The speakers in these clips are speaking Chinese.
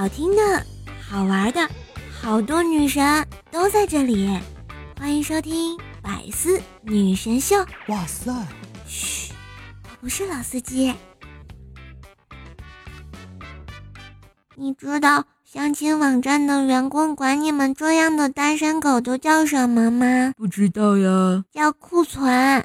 好听的、好玩的，好多女神都在这里。欢迎收听《百思女神秀》。哇塞！嘘，我不是老司机。你知道相亲网站的员工管你们这样的单身狗都叫什么吗？不知道呀。叫库存。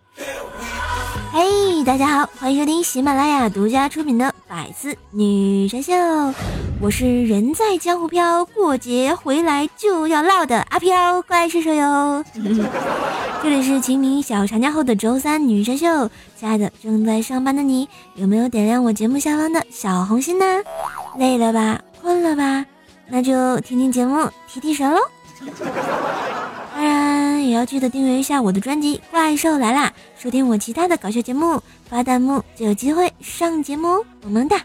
嘿，大家好，欢迎收听喜马拉雅独家出品的《百思女神秀》，我是人在江湖飘，过节回来就要唠的阿飘，怪兽手哟。这里是清明小长假后的周三女神秀，亲爱的正在上班的你，有没有点亮我节目下方的小红心呢？累了吧，困了吧？那就听听节目，提提神喽。当然也要记得订阅一下我的专辑《怪兽来啦》，收听我其他的搞笑节目，发弹幕就有机会上节目哦，萌萌哒！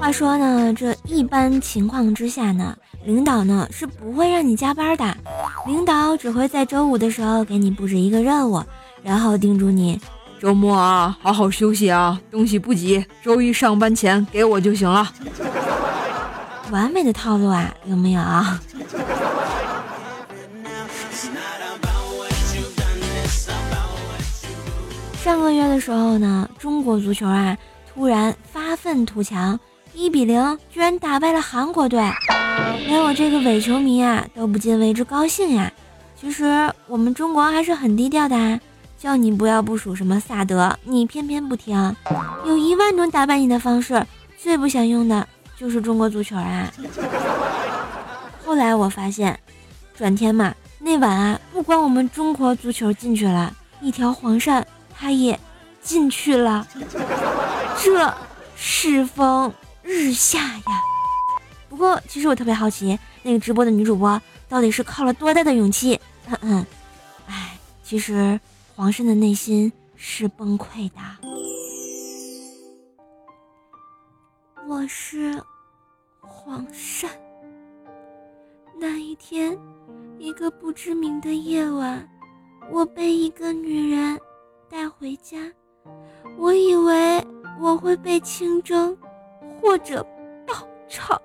话说呢，这一般情况之下呢，领导呢是不会让你加班的，领导只会在周五的时候给你布置一个任务。然后叮嘱你，周末啊，好好休息啊，东西不急，周一上班前给我就行了。完美的套路啊，有没有？上个月的时候呢，中国足球啊突然发愤图强，一比零居然打败了韩国队，连我这个伪球迷啊都不禁为之高兴呀。其实我们中国还是很低调的啊。叫你不要部署什么萨德，你偏偏不听。有一万种打败你的方式，最不想用的就是中国足球啊！后来我发现，转天嘛，那晚啊，不光我们中国足球进去了，一条黄鳝它也进去了。这世风日下呀！不过其实我特别好奇，那个直播的女主播到底是靠了多大的勇气？嗯嗯，哎，其实。皇上的内心是崩溃的。我是皇上。那一天，一个不知名的夜晚，我被一个女人带回家。我以为我会被清蒸或者爆炒，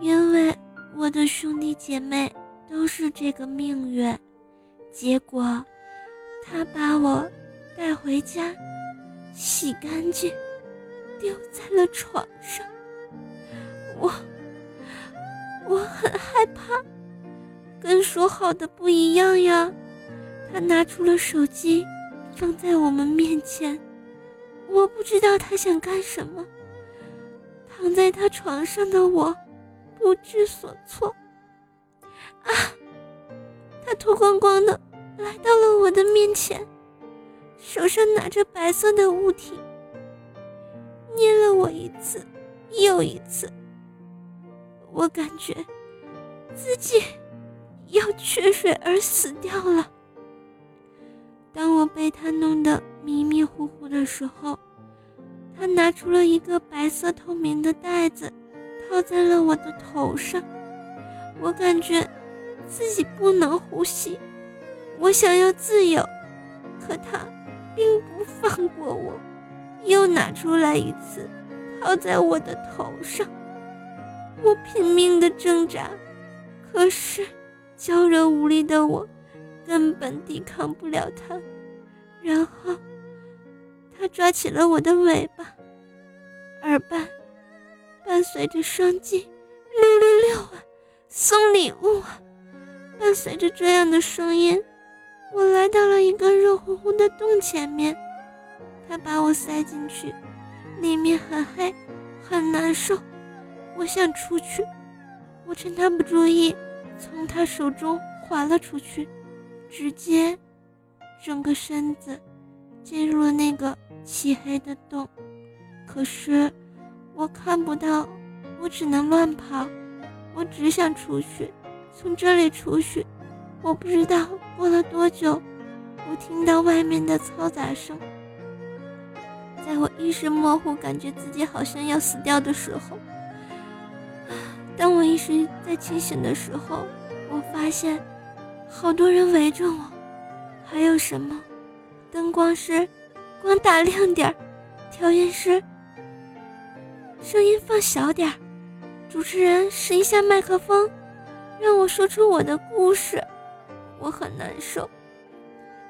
因为我的兄弟姐妹都是这个命运。结果。他把我带回家，洗干净，丢在了床上。我我很害怕，跟说好的不一样呀。他拿出了手机，放在我们面前。我不知道他想干什么。躺在他床上的我，不知所措。啊！他脱光光的。来到了我的面前，手上拿着白色的物体，捏了我一次又一次。我感觉自己要缺水而死掉了。当我被他弄得迷迷糊糊的时候，他拿出了一个白色透明的袋子，套在了我的头上。我感觉自己不能呼吸。我想要自由，可他并不放过我，又拿出来一次，套在我的头上。我拼命的挣扎，可是娇柔无力的我根本抵抗不了他。然后他抓起了我的尾巴，耳畔伴随着双击，六六六啊，送礼物啊！伴随着这样的声音。我来到了一个热乎乎的洞前面，他把我塞进去，里面很黑，很难受。我想出去，我趁他不注意，从他手中滑了出去，直接整个身子进入了那个漆黑的洞。可是我看不到，我只能乱跑，我只想出去，从这里出去。我不知道过了多久，我听到外面的嘈杂声。在我意识模糊，感觉自己好像要死掉的时候，当我意识再清醒的时候，我发现好多人围着我，还有什么？灯光师，光打亮点儿；调音师，声音放小点儿；主持人，试一下麦克风，让我说出我的故事。我很难受，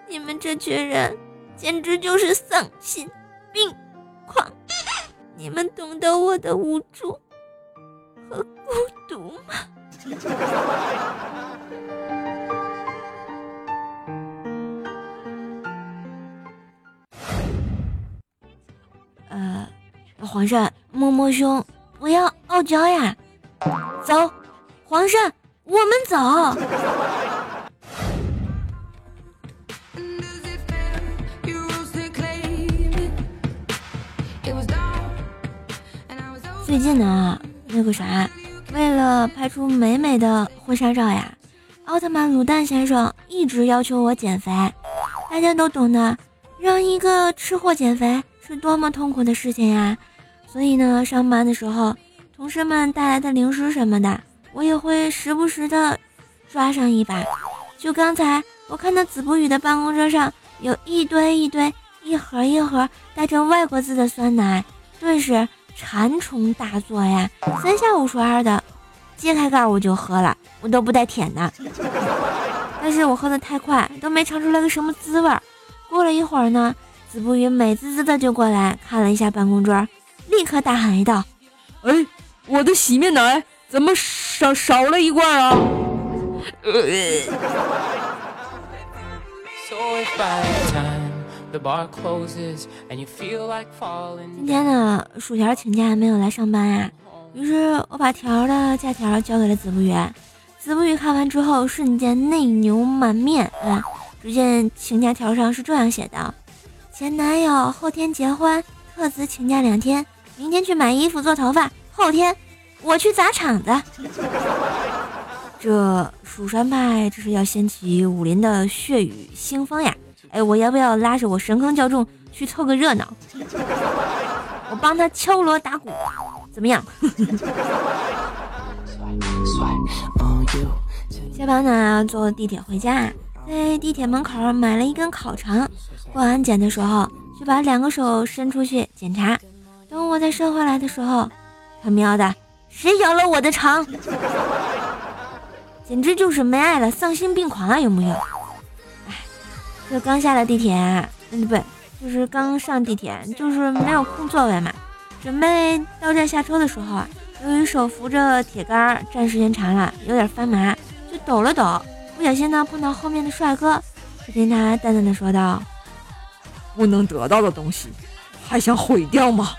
你们这群人简直就是丧心病狂！你们懂得我的无助和孤独吗？呃，皇上，摸摸胸，不要傲娇呀！走，皇上，我们走。最近呢，那个啥，为了拍出美美的婚纱照呀，奥特曼卤蛋先生一直要求我减肥。大家都懂得，让一个吃货减肥是多么痛苦的事情呀。所以呢，上班的时候，同事们带来的零食什么的，我也会时不时的抓上一把。就刚才，我看到子不语的办公桌上有一堆一堆、一盒一盒带着外国字的酸奶，顿时。馋虫大作呀！三下五除二的揭开盖我就喝了，我都不带舔的。但是我喝的太快，都没尝出来个什么滋味儿。过了一会儿呢，子不语美滋滋的就过来看了一下办公桌，立刻大喊一道：“哎，我的洗面奶怎么少少了一罐啊？”今天呢，薯条请假没有来上班呀，于是我把条的假条交给了子不语。子不语看完之后，瞬间内牛满面啊！只见请假条上是这样写的：前男友后天结婚，特此请假两天，明天去买衣服做头发，后天我去砸场子。这蜀山派这是要掀起武林的血雨腥风呀！哎，我要不要拉着我神坑教众去凑个热闹？我帮他敲锣打鼓，怎么样？下班呢，坐地铁回家，在地铁门口买了一根烤肠。过安检的时候，就把两个手伸出去检查。等我再伸回来的时候，他喵的，谁咬了我的肠？简直就是没爱了，丧心病狂啊！有木有？就刚下了地铁，嗯，不对，就是刚上地铁，就是没有空座位嘛。准备到站下车的时候啊，由于手扶着铁杆站时间长了，有点发麻，就抖了抖，不小心呢碰到后面的帅哥，只听他淡淡的说道：“不能得到的东西，还想毁掉吗？”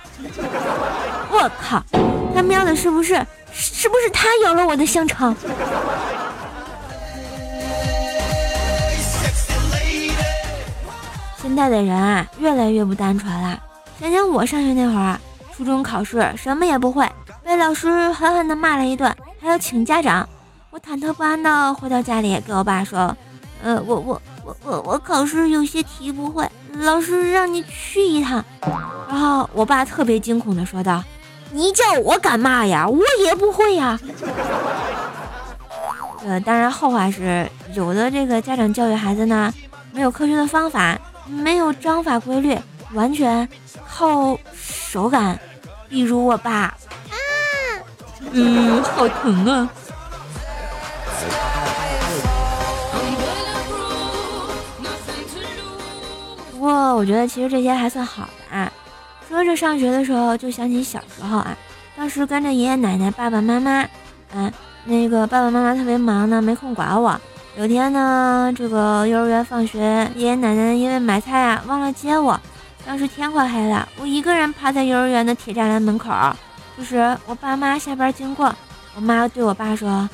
我靠，他喵的，是不是？是不是他咬了我的香肠？现在的人啊，越来越不单纯了。想想我上学那会儿，初中考试什么也不会，被老师狠狠地骂了一顿，还要请家长。我忐忑不安地回到家里，给我爸说：“呃，我我我我我考试有些题不会，老师让你去一趟。”然后我爸特别惊恐地说道：“你叫我干嘛呀？我也不会呀。”呃，当然后话是，有的这个家长教育孩子呢，没有科学的方法。没有章法规律，完全靠手感。比如我爸，啊，嗯，好疼啊！不过我觉得其实这些还算好的啊。说着上学的时候，就想起小时候啊，当时跟着爷爷奶奶、爸爸妈妈，啊，那个爸爸妈妈特别忙呢，没空管我。有天呢，这个幼儿园放学，爷爷奶奶因为买菜啊忘了接我。当时天快黑了，我一个人趴在幼儿园的铁栅栏门口。这时我爸妈下班经过，我妈对我爸说：“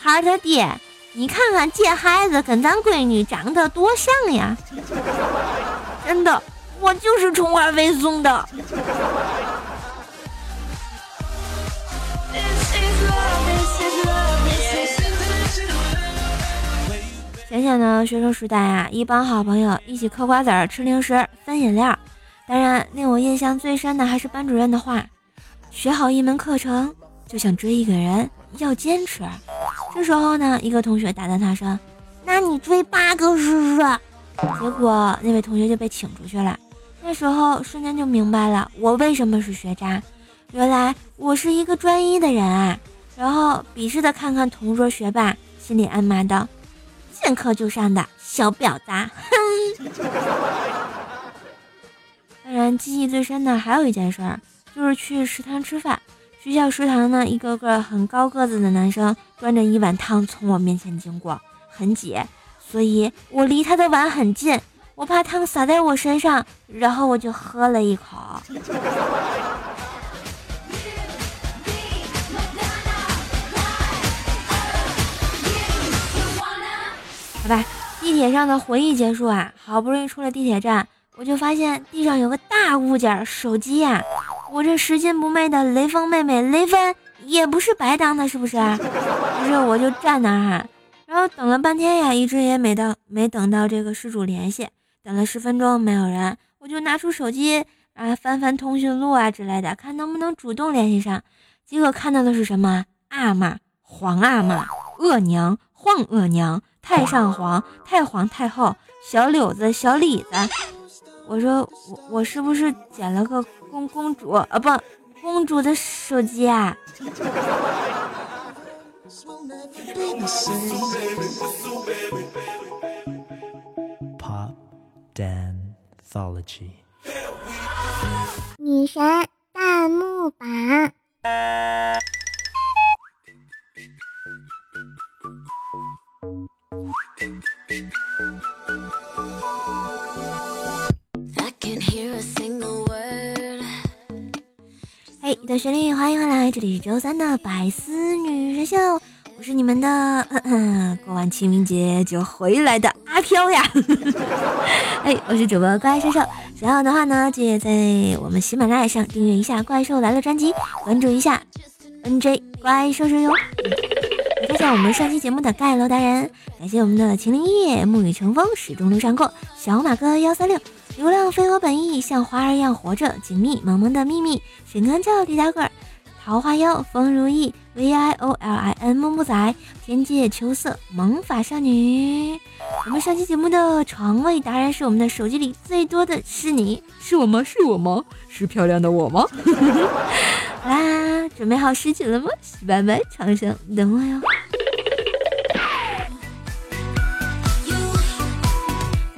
孩儿他爹，你看看这孩子跟咱闺女长得多像呀！” 真的，我就是充话费送的。呢，学生时代啊，一帮好朋友一起嗑瓜子儿、吃零食、分饮料。当然，令我印象最深的还是班主任的话：学好一门课程，就像追一个人，要坚持。这时候呢，一个同学打断他说：“那你追八个试试？”结果那位同学就被请出去了。那时候瞬间就明白了，我为什么是学渣。原来我是一个专一的人啊！然后鄙视的看看同桌学霸，心里暗骂道：“见课就上的小婊子！”哼。当然，记忆最深的还有一件事儿，就是去食堂吃饭。学校食堂呢，一个个很高个子的男生端着一碗汤从我面前经过，很挤，所以我离他的碗很近，我怕汤洒在我身上，然后我就喝了一口。喂，地铁上的回忆结束啊，好不容易出了地铁站，我就发现地上有个大物件，手机呀！我这拾金不昧的雷锋妹妹雷锋也不是白当的，是不是？啊于是我就站那儿哈，然后等了半天呀，一直也没到，没等到这个失主联系，等了十分钟没有人，我就拿出手机啊翻翻通讯录啊之类的，看能不能主动联系上。结果看到的是什么？阿玛、皇阿玛、额娘、皇额娘。太上皇、太皇太后、小柳子、小李子，我说我我是不是捡了个公公主啊？不，公主的手机啊！的旋律，欢迎回来，这里是周三的百思女神秀，我是你们的过完清明节就回来的阿飘呀。哎，我是主播怪兽兽，想要的话呢，记得在我们喜马拉雅上订阅一下《怪兽来了》专辑，关注一下 NJ 怪兽兽哟。感谢我们上期节目的盖楼达人，感谢我们的秦林叶、沐雨成风、始终路上过、小马哥幺三六、流浪飞蛾本意、像花儿一样活着、紧密萌萌的秘密、神干照李大个、桃花妖、风如意、V I O L I N 木木仔、天界秋色、萌法少女。我们上期节目的床位达人是我们的手机里最多的是你，是我吗？是我吗？是漂亮的我吗？好啦，准备好拾取了吗？洗白白长生等我哟。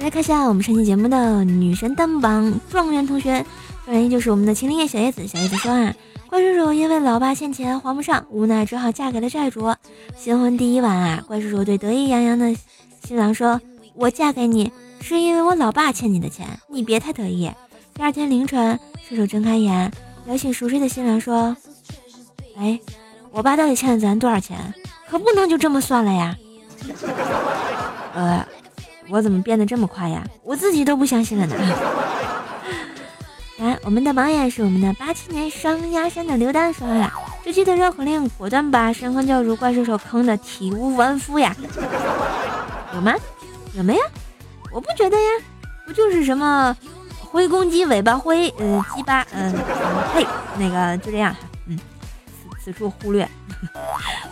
来看一下我们上期节目的女神登榜状元同学，状元就是我们的秦灵叶小叶子。小叶子说啊，怪叔叔因为老爸欠钱还不上，无奈只好嫁给了债主。新婚第一晚啊，怪叔叔对得意洋洋的新郎说：“我嫁给你是因为我老爸欠你的钱，你别太得意。”第二天凌晨，叔叔睁开眼。摇醒熟睡的新郎说：“哎，我爸到底欠了咱多少钱？可不能就这么算了呀！”呃，我怎么变得这么快呀？我自己都不相信了呢。来，我们的榜眼是我们的八七年双鸭山的刘丹说了，这期的绕口令果断把神坑教主怪兽手坑的体无完肤呀！有吗？有没呀？我不觉得呀，不就是什么？灰公鸡尾巴灰，呃，鸡巴，嗯，嘿，那个就这样，嗯，此此处忽略。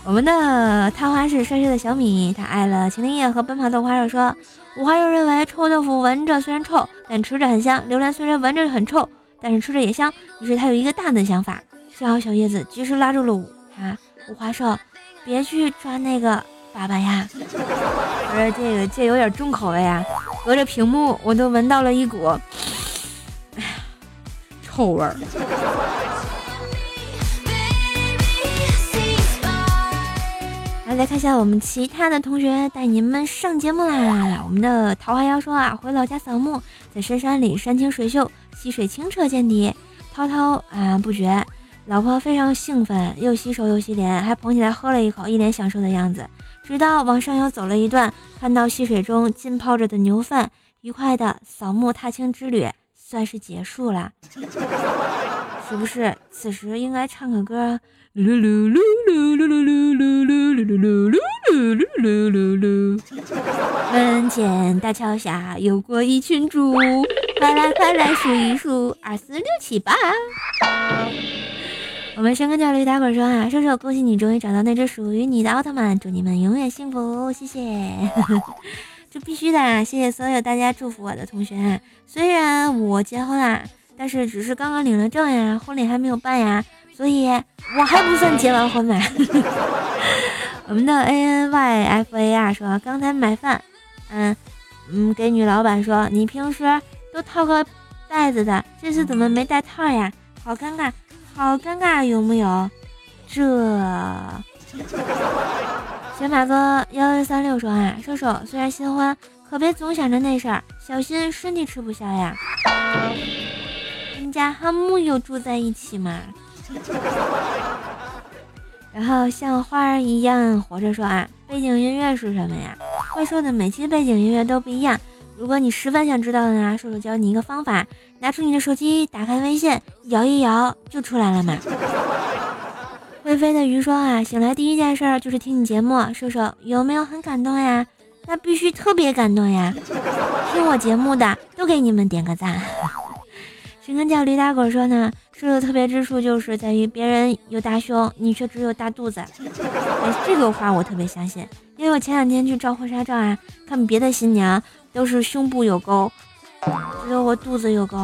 我们的探花是帅帅的小米，他爱了秦林叶和奔跑的五花肉，说五花肉认为臭豆腐闻着虽然臭，但吃着很香；榴莲虽然闻着很臭，但是吃着也香。于是他有一个大胆的想法，幸好小叶子及时拉住了五他五花兽，别去抓那个粑粑呀。我说这个这有点重口味啊，隔着屏幕我都闻到了一股。臭味儿。来，再看一下我们其他的同学带你们上节目啦！我们的桃花妖说啊，回老家扫墓，在深山里山清水秀，溪水清澈见底，滔滔啊不绝。老婆非常兴奋，又洗手又洗脸，还捧起来喝了一口，一脸享受的样子。直到往上游走了一段，看到溪水中浸泡着的牛粪，愉快的扫墓踏青之旅。算是结束了，是不是？此时应该唱个歌。噜噜噜噜噜噜噜噜噜噜噜噜噜噜噜噜噜。门前大桥下游过一群猪，快来快来数一数，二四六七八。我们神坑教育打滚说啊，瘦瘦，恭喜你终于找到那只属于你的奥特曼，祝你们永远幸福，谢谢。这必须的，谢谢所有大家祝福我的同学。虽然我结婚了，但是只是刚刚领了证呀，婚礼还没有办呀，所以我还不算结完婚嘛。我们的 A N Y F A 啊说，刚才买饭，嗯嗯，给女老板说，你平时都套个袋子的，这次怎么没带套呀？好尴尬，好尴尬，有木有？这。小马哥幺幺三六说啊，射手虽然新婚，可别总想着那事儿，小心身体吃不消呀。人家和木有住在一起嘛。然后像花儿一样活着说啊，背景音乐是什么呀？怪兽的每期背景音乐都不一样。如果你十分想知道的呢，瘦瘦教你一个方法，拿出你的手机，打开微信，摇一摇就出来了嘛。会飞的鱼说啊，醒来第一件事就是听你节目，瘦瘦有没有很感动呀？那必须特别感动呀！听我节目的都给你们点个赞。神坑叫驴打滚说呢，这个特别之处就是在于别人有大胸，你却只有大肚子。哎，这个话我特别相信，因为我前两天去照婚纱照啊，看别的新娘都是胸部有沟，只有我肚子有沟。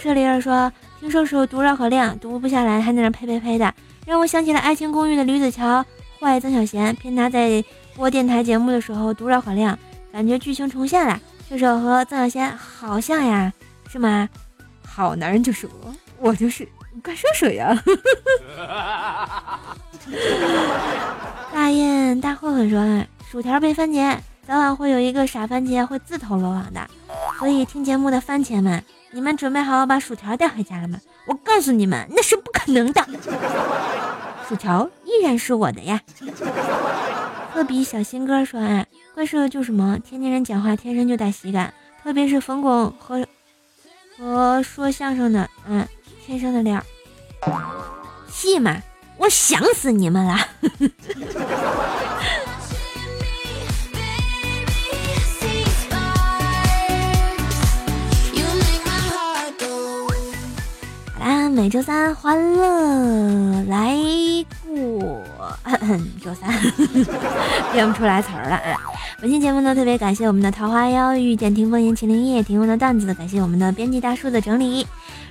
舍利儿说。听说是读绕口令，读不下来，还在那呸呸呸的，让我想起了《爱情公寓》的吕子乔坏曾小贤骗他在播电台节目的时候读绕口令，感觉剧情重现了。这首和曾小贤好像呀，是吗？好男人就是我，我就是怪叔叔呀。大雁大混混说，薯条被番茄，早晚会有一个傻番茄会自投罗网的，所以听节目的番茄们。你们准备好把薯条带回家了吗？我告诉你们，那是不可能的。薯条依然是我的呀。科比小新哥说啊，怪兽就是萌，天津人讲话天生就带喜感，特别是冯巩和和说相声的，嗯，天生的料。戏嘛，我想死你们了。每周三欢乐来，周三 编不出来词儿了。本期节目呢，特别感谢我们的桃花妖遇见听风吟麒麟夜提供的段子，感谢我们的编辑大叔的整理。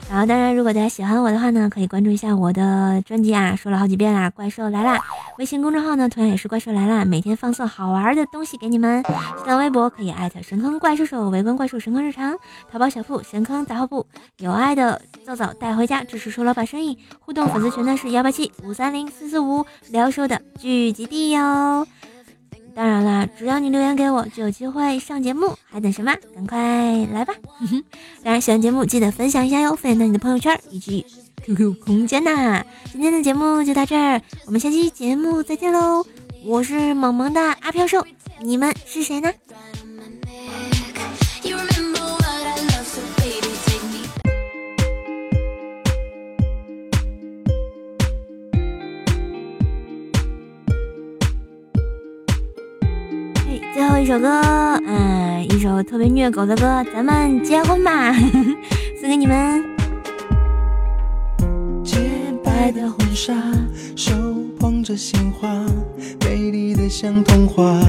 然后，当然，如果大家喜欢我的话呢，可以关注一下我的专辑啊，说了好几遍啦，怪兽来啦！微信公众号呢，同样也是怪兽来啦，每天放送好玩的东西给你们。新浪微博可以艾特神坑怪兽手，围观怪兽神坑日常。淘宝小铺神坑杂货铺，有爱的早早带回家，支持瘦老板生意。互动粉丝群呢是幺八七五三零四四五，聊兽的聚集地哟。当然啦，只要你留言给我，就有机会上节目，还等什么？赶快来吧！当然，喜欢节目记得分享一下哟，分享到你的朋友圈以及 QQ 空间呐。今天的节目就到这儿，我们下期节目再见喽！我是萌萌的阿飘兽，你们是谁呢？首歌，嗯，一首特别虐狗的歌，咱们结婚吧，送给你们。洁白的婚纱，手捧着鲜花，美丽的像童话。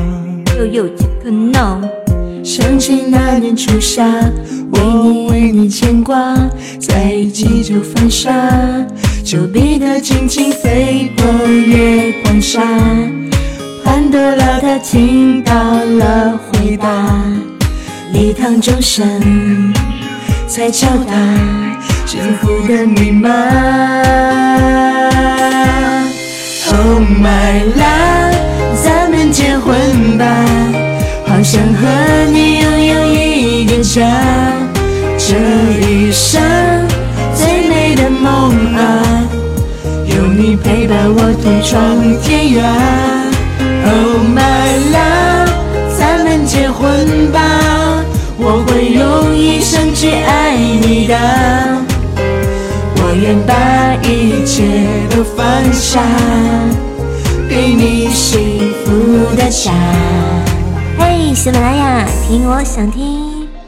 又有几个闹，想起那年初夏，我为你牵挂，在一起就犯傻，丘比特轻轻飞过月光沙。潘多拉，他听到了回答，礼堂钟声在敲打幸福的密码。Oh my love，咱们结婚吧，好想和你拥有一个家，这一生最美的梦啊，有你陪伴我同闯天涯。你的。愿把一切都放下，给你幸福的家。嘿，喜马拉雅，听我想听。